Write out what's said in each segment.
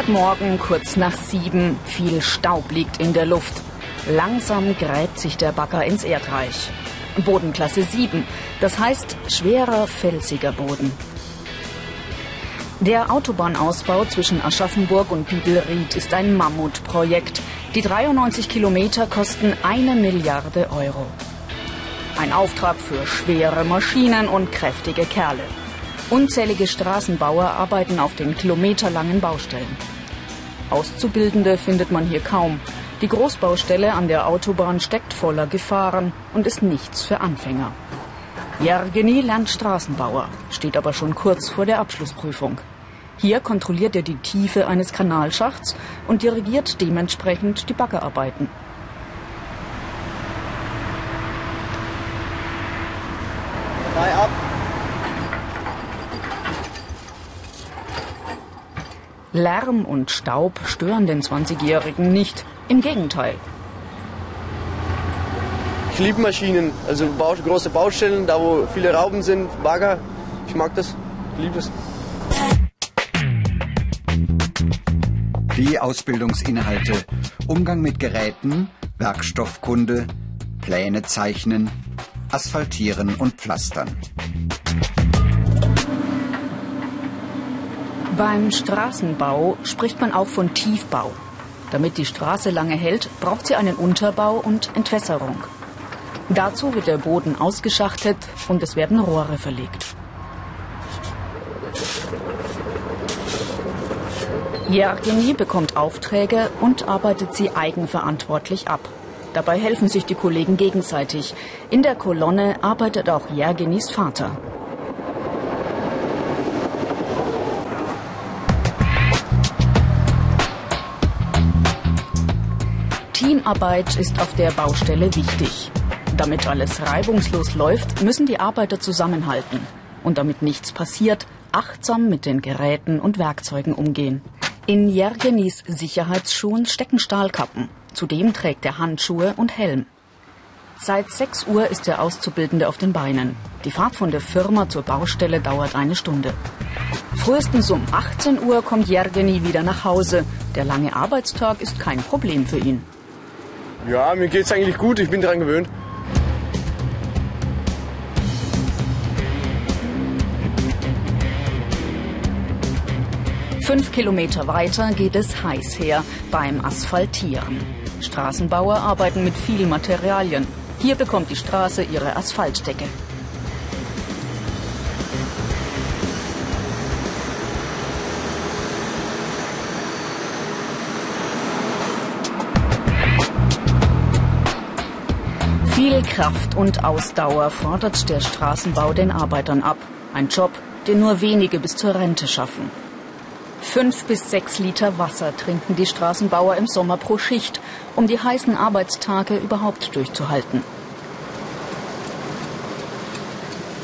Montagmorgen kurz nach sieben. Viel Staub liegt in der Luft. Langsam gräbt sich der Bagger ins Erdreich. Bodenklasse 7, das heißt schwerer, felsiger Boden. Der Autobahnausbau zwischen Aschaffenburg und Bibelried ist ein Mammutprojekt. Die 93 Kilometer kosten eine Milliarde Euro. Ein Auftrag für schwere Maschinen und kräftige Kerle. Unzählige Straßenbauer arbeiten auf den kilometerlangen Baustellen. Auszubildende findet man hier kaum. Die Großbaustelle an der Autobahn steckt voller Gefahren und ist nichts für Anfänger. Jergeni lernt Straßenbauer, steht aber schon kurz vor der Abschlussprüfung. Hier kontrolliert er die Tiefe eines Kanalschachts und dirigiert dementsprechend die Baggerarbeiten. Drei ab. Lärm und Staub stören den 20-Jährigen nicht. Im Gegenteil. Ich liebe Maschinen, also große Baustellen, da wo viele Rauben sind, Bagger. Ich mag das, ich liebe es. Die Ausbildungsinhalte Umgang mit Geräten, Werkstoffkunde, Pläne zeichnen, Asphaltieren und Pflastern. Beim Straßenbau spricht man auch von Tiefbau. Damit die Straße lange hält, braucht sie einen Unterbau und Entwässerung. Dazu wird der Boden ausgeschachtet und es werden Rohre verlegt. Jergeni bekommt Aufträge und arbeitet sie eigenverantwortlich ab. Dabei helfen sich die Kollegen gegenseitig. In der Kolonne arbeitet auch Jergenis Vater. Teamarbeit ist auf der Baustelle wichtig. Damit alles reibungslos läuft, müssen die Arbeiter zusammenhalten und damit nichts passiert, achtsam mit den Geräten und Werkzeugen umgehen. In Jergenis Sicherheitsschuhen stecken Stahlkappen. Zudem trägt er Handschuhe und Helm. Seit 6 Uhr ist der Auszubildende auf den Beinen. Die Fahrt von der Firma zur Baustelle dauert eine Stunde. Frühestens um 18 Uhr kommt Jergeni wieder nach Hause. Der lange Arbeitstag ist kein Problem für ihn. Ja, mir geht's eigentlich gut, ich bin daran gewöhnt. Fünf Kilometer weiter geht es heiß her beim Asphaltieren. Straßenbauer arbeiten mit viel Materialien. Hier bekommt die Straße ihre Asphaltdecke. Viel Kraft und Ausdauer fordert der Straßenbau den Arbeitern ab. Ein Job, den nur wenige bis zur Rente schaffen. Fünf bis sechs Liter Wasser trinken die Straßenbauer im Sommer pro Schicht, um die heißen Arbeitstage überhaupt durchzuhalten.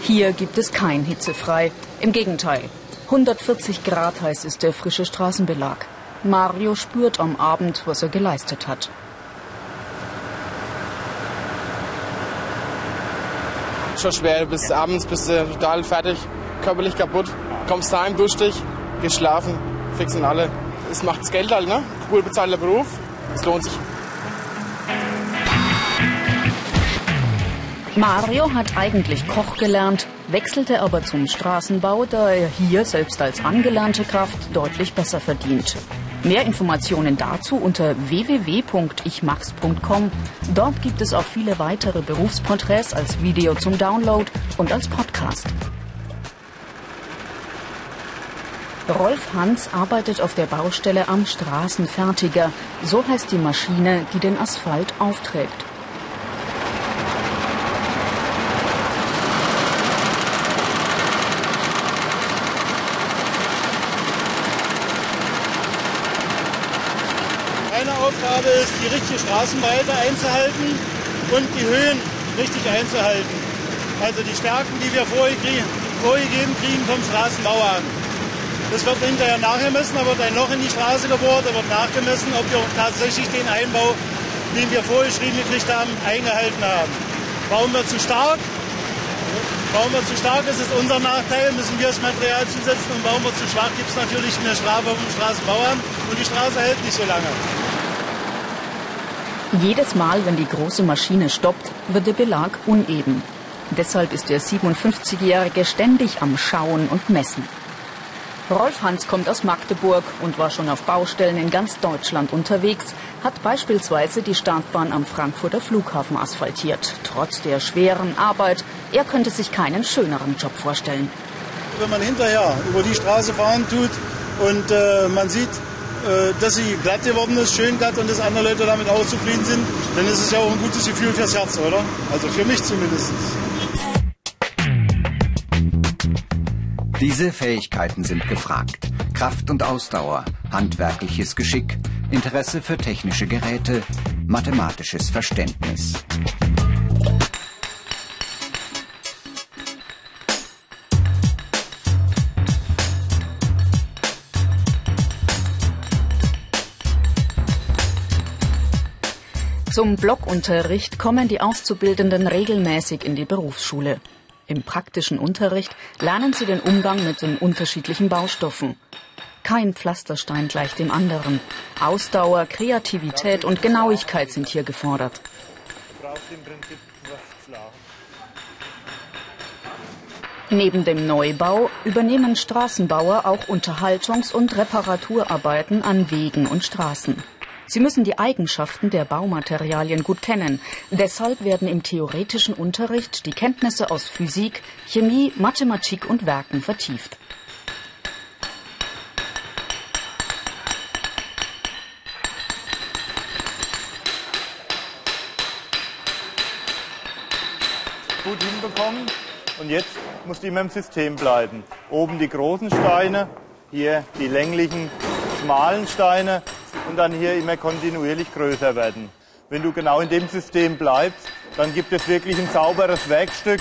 Hier gibt es kein Hitzefrei. Im Gegenteil. 140 Grad heiß ist der frische Straßenbelag. Mario spürt am Abend, was er geleistet hat. Schon schwer, bis abends bist du total fertig, körperlich kaputt. Kommst daheim, duschst dich, geschlafen, fix und alle. Es macht das Geld halt, ne? Gut bezahlter Beruf, es lohnt sich. Mario hat eigentlich Koch gelernt, wechselte aber zum Straßenbau, da er hier selbst als angelernte Kraft deutlich besser verdient. Mehr Informationen dazu unter www.ichmachs.com. Dort gibt es auch viele weitere Berufsporträts als Video zum Download und als Podcast. Rolf Hans arbeitet auf der Baustelle am Straßenfertiger. So heißt die Maschine, die den Asphalt aufträgt. Meine Aufgabe die Straßenbreite einzuhalten und die Höhen richtig einzuhalten. Also die Stärken, die wir vorgegeben kriegen vom Straßenbauer. Das wird hinterher nachgemessen, da wird ein Loch in die Straße gebohrt, da wird nachgemessen, ob wir tatsächlich den Einbau, den wir vorgeschrieben gekriegt haben, eingehalten haben. Warum wir zu stark? Bauen wir zu stark, ist unser Nachteil, müssen wir das Material zusetzen und bauen wir zu schwach, gibt es natürlich eine Strafe vom Straßenbauern und die Straße hält nicht so lange. Jedes Mal, wenn die große Maschine stoppt, wird der Belag uneben. Deshalb ist der 57-Jährige ständig am Schauen und Messen. Rolf Hans kommt aus Magdeburg und war schon auf Baustellen in ganz Deutschland unterwegs, hat beispielsweise die Startbahn am Frankfurter Flughafen asphaltiert. Trotz der schweren Arbeit, er könnte sich keinen schöneren Job vorstellen. Wenn man hinterher über die Straße fahren tut und äh, man sieht, dass sie glatt geworden ist, schön glatt und dass andere Leute damit auch zufrieden sind, dann ist es ja auch ein gutes Gefühl fürs Herz, oder? Also für mich zumindest. Diese Fähigkeiten sind gefragt. Kraft und Ausdauer, handwerkliches Geschick, Interesse für technische Geräte, mathematisches Verständnis. Zum Blockunterricht kommen die Auszubildenden regelmäßig in die Berufsschule. Im praktischen Unterricht lernen sie den Umgang mit den unterschiedlichen Baustoffen. Kein Pflasterstein gleich dem anderen. Ausdauer, Kreativität und Genauigkeit sind hier gefordert. Neben dem Neubau übernehmen Straßenbauer auch Unterhaltungs- und Reparaturarbeiten an Wegen und Straßen. Sie müssen die Eigenschaften der Baumaterialien gut kennen. Deshalb werden im theoretischen Unterricht die Kenntnisse aus Physik, Chemie, Mathematik und Werken vertieft. Gut hinbekommen und jetzt muss die immer im System bleiben. Oben die großen Steine, hier die länglichen, schmalen Steine und dann hier immer kontinuierlich größer werden. Wenn du genau in dem System bleibst, dann gibt es wirklich ein sauberes Werkstück.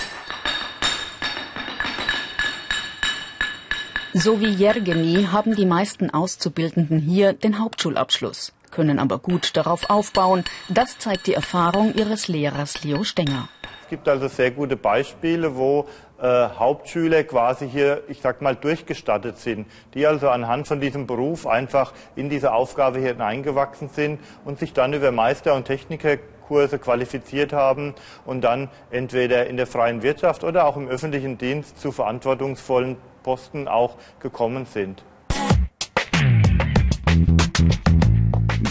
So wie Jergeni haben die meisten Auszubildenden hier den Hauptschulabschluss, können aber gut darauf aufbauen. Das zeigt die Erfahrung ihres Lehrers Leo Stenger. Es gibt also sehr gute Beispiele, wo äh, Hauptschüler quasi hier, ich sag mal, durchgestattet sind, die also anhand von diesem Beruf einfach in diese Aufgabe hier hineingewachsen sind und sich dann über Meister- und Technikerkurse qualifiziert haben und dann entweder in der freien Wirtschaft oder auch im öffentlichen Dienst zu verantwortungsvollen Posten auch gekommen sind.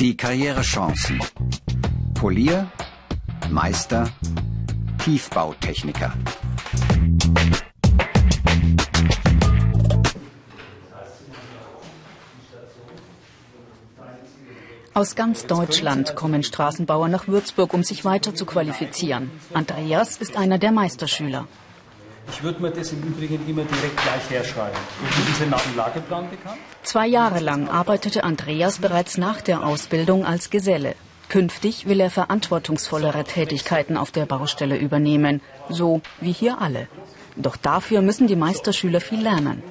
Die Karrierechancen. Polier, Meister, Tiefbautechniker. Aus ganz Deutschland kommen Straßenbauer nach Würzburg, um sich weiter zu qualifizieren. Andreas ist einer der Meisterschüler. Ich würde mir das im Übrigen immer direkt gleich herschreiben. Ist dieser Lageplan bekannt? Zwei Jahre lang arbeitete Andreas bereits nach der Ausbildung als Geselle. Künftig will er verantwortungsvollere Tätigkeiten auf der Baustelle übernehmen, so wie hier alle. Doch dafür müssen die Meisterschüler viel lernen.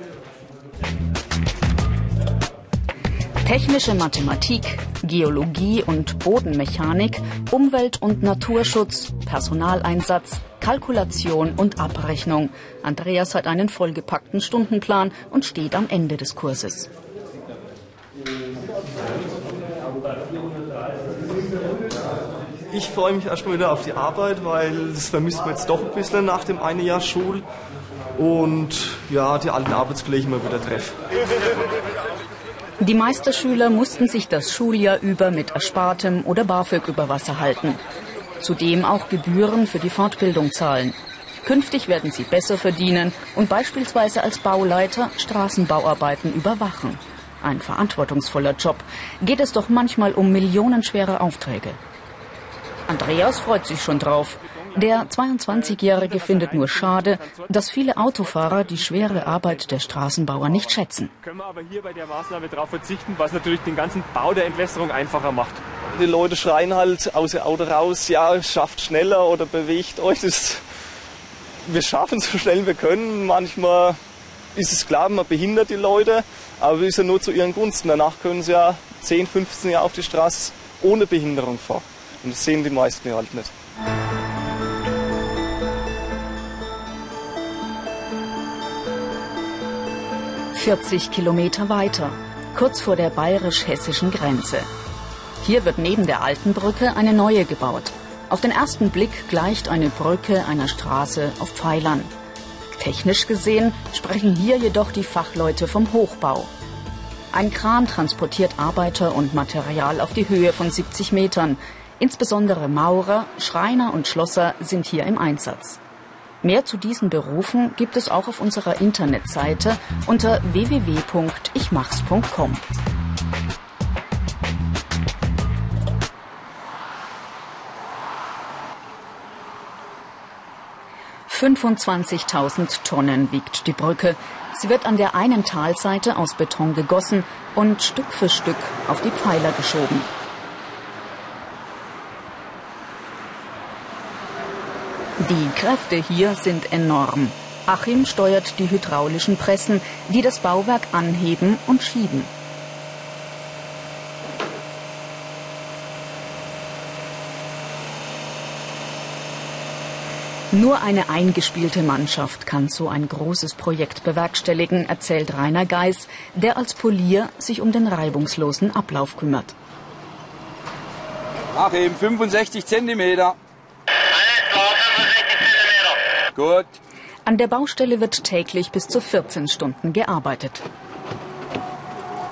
Technische Mathematik, Geologie und Bodenmechanik, Umwelt- und Naturschutz, Personaleinsatz, Kalkulation und Abrechnung. Andreas hat einen vollgepackten Stundenplan und steht am Ende des Kurses. Ich freue mich erstmal wieder auf die Arbeit, weil das vermisst man jetzt doch ein bisschen nach dem einen Jahr Schul. Und ja, die alten Arbeitskollegen mal wieder treffen. Die Meisterschüler mussten sich das Schuljahr über mit Erspartem oder BAföG über Wasser halten. Zudem auch Gebühren für die Fortbildung zahlen. Künftig werden sie besser verdienen und beispielsweise als Bauleiter Straßenbauarbeiten überwachen. Ein verantwortungsvoller Job. Geht es doch manchmal um millionenschwere Aufträge. Andreas freut sich schon drauf. Der 22-Jährige findet nur schade, dass viele Autofahrer die schwere Arbeit der Straßenbauer nicht schätzen. Können wir aber hier bei der Maßnahme darauf verzichten, was natürlich den ganzen Bau der Entwässerung einfacher macht. Die Leute schreien halt aus dem Auto raus, ja, schafft schneller oder bewegt euch. Das, wir schaffen so schnell wir können. Manchmal ist es klar, man behindert die Leute, aber ist ja nur zu ihren Gunsten. Danach können sie ja 10, 15 Jahre auf die Straße ohne Behinderung fahren. Und das sehen die meisten halt nicht. Vierzig Kilometer weiter, kurz vor der bayerisch-hessischen Grenze. Hier wird neben der alten Brücke eine neue gebaut. Auf den ersten Blick gleicht eine Brücke einer Straße auf Pfeilern. Technisch gesehen sprechen hier jedoch die Fachleute vom Hochbau. Ein Kran transportiert Arbeiter und Material auf die Höhe von 70 Metern. Insbesondere Maurer, Schreiner und Schlosser sind hier im Einsatz. Mehr zu diesen Berufen gibt es auch auf unserer Internetseite unter www.ichmachs.com. 25.000 Tonnen wiegt die Brücke. Sie wird an der einen Talseite aus Beton gegossen und Stück für Stück auf die Pfeiler geschoben. Die Kräfte hier sind enorm. Achim steuert die hydraulischen Pressen, die das Bauwerk anheben und schieben. Nur eine eingespielte Mannschaft kann so ein großes Projekt bewerkstelligen, erzählt Rainer Geis, der als Polier sich um den reibungslosen Ablauf kümmert. Ach eben 65 Zentimeter. Gut. An der Baustelle wird täglich bis zu 14 Stunden gearbeitet.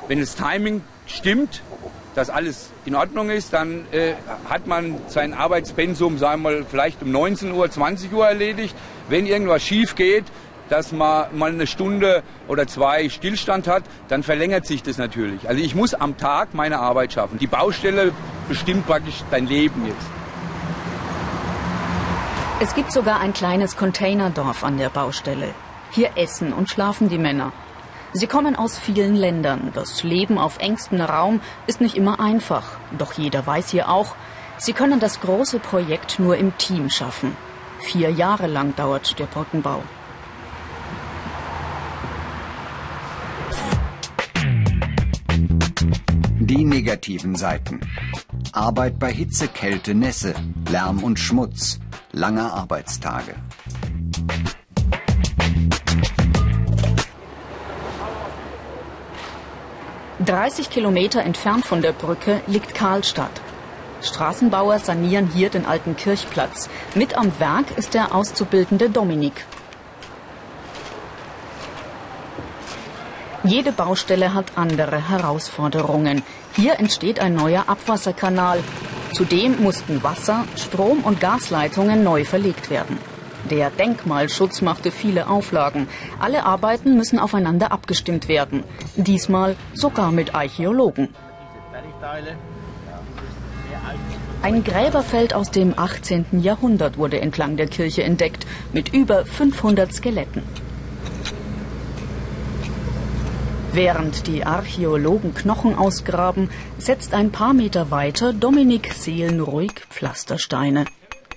Wenn das Timing stimmt, dass alles in Ordnung ist, dann äh, hat man sein Arbeitspensum, sagen wir mal, vielleicht um 19 Uhr, 20 Uhr erledigt. Wenn irgendwas schief geht, dass man mal eine Stunde oder zwei Stillstand hat, dann verlängert sich das natürlich. Also ich muss am Tag meine Arbeit schaffen. Die Baustelle bestimmt praktisch dein Leben jetzt. Es gibt sogar ein kleines Containerdorf an der Baustelle. Hier essen und schlafen die Männer. Sie kommen aus vielen Ländern. Das Leben auf engstem Raum ist nicht immer einfach. Doch jeder weiß hier auch, sie können das große Projekt nur im Team schaffen. Vier Jahre lang dauert der Brückenbau. Die negativen Seiten. Arbeit bei Hitze, Kälte, Nässe, Lärm und Schmutz, lange Arbeitstage. 30 Kilometer entfernt von der Brücke liegt Karlstadt. Straßenbauer sanieren hier den alten Kirchplatz. Mit am Werk ist der auszubildende Dominik. Jede Baustelle hat andere Herausforderungen. Hier entsteht ein neuer Abwasserkanal. Zudem mussten Wasser, Strom und Gasleitungen neu verlegt werden. Der Denkmalschutz machte viele Auflagen. Alle Arbeiten müssen aufeinander abgestimmt werden. Diesmal sogar mit Archäologen. Ein Gräberfeld aus dem 18. Jahrhundert wurde entlang der Kirche entdeckt, mit über 500 Skeletten. Während die Archäologen Knochen ausgraben, setzt ein paar Meter weiter Dominik seelenruhig Pflastersteine.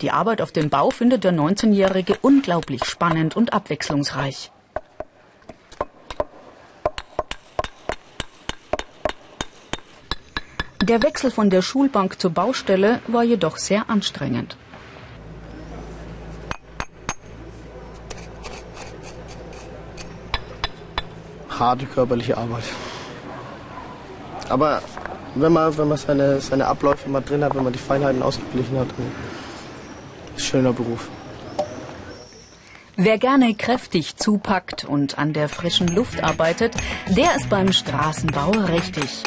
Die Arbeit auf dem Bau findet der 19-Jährige unglaublich spannend und abwechslungsreich. Der Wechsel von der Schulbank zur Baustelle war jedoch sehr anstrengend. Harte körperliche Arbeit. Aber wenn man, wenn man seine, seine Abläufe mal drin hat, wenn man die Feinheiten ausgeglichen hat, dann schöner Beruf. Wer gerne kräftig zupackt und an der frischen Luft arbeitet, der ist beim Straßenbau richtig.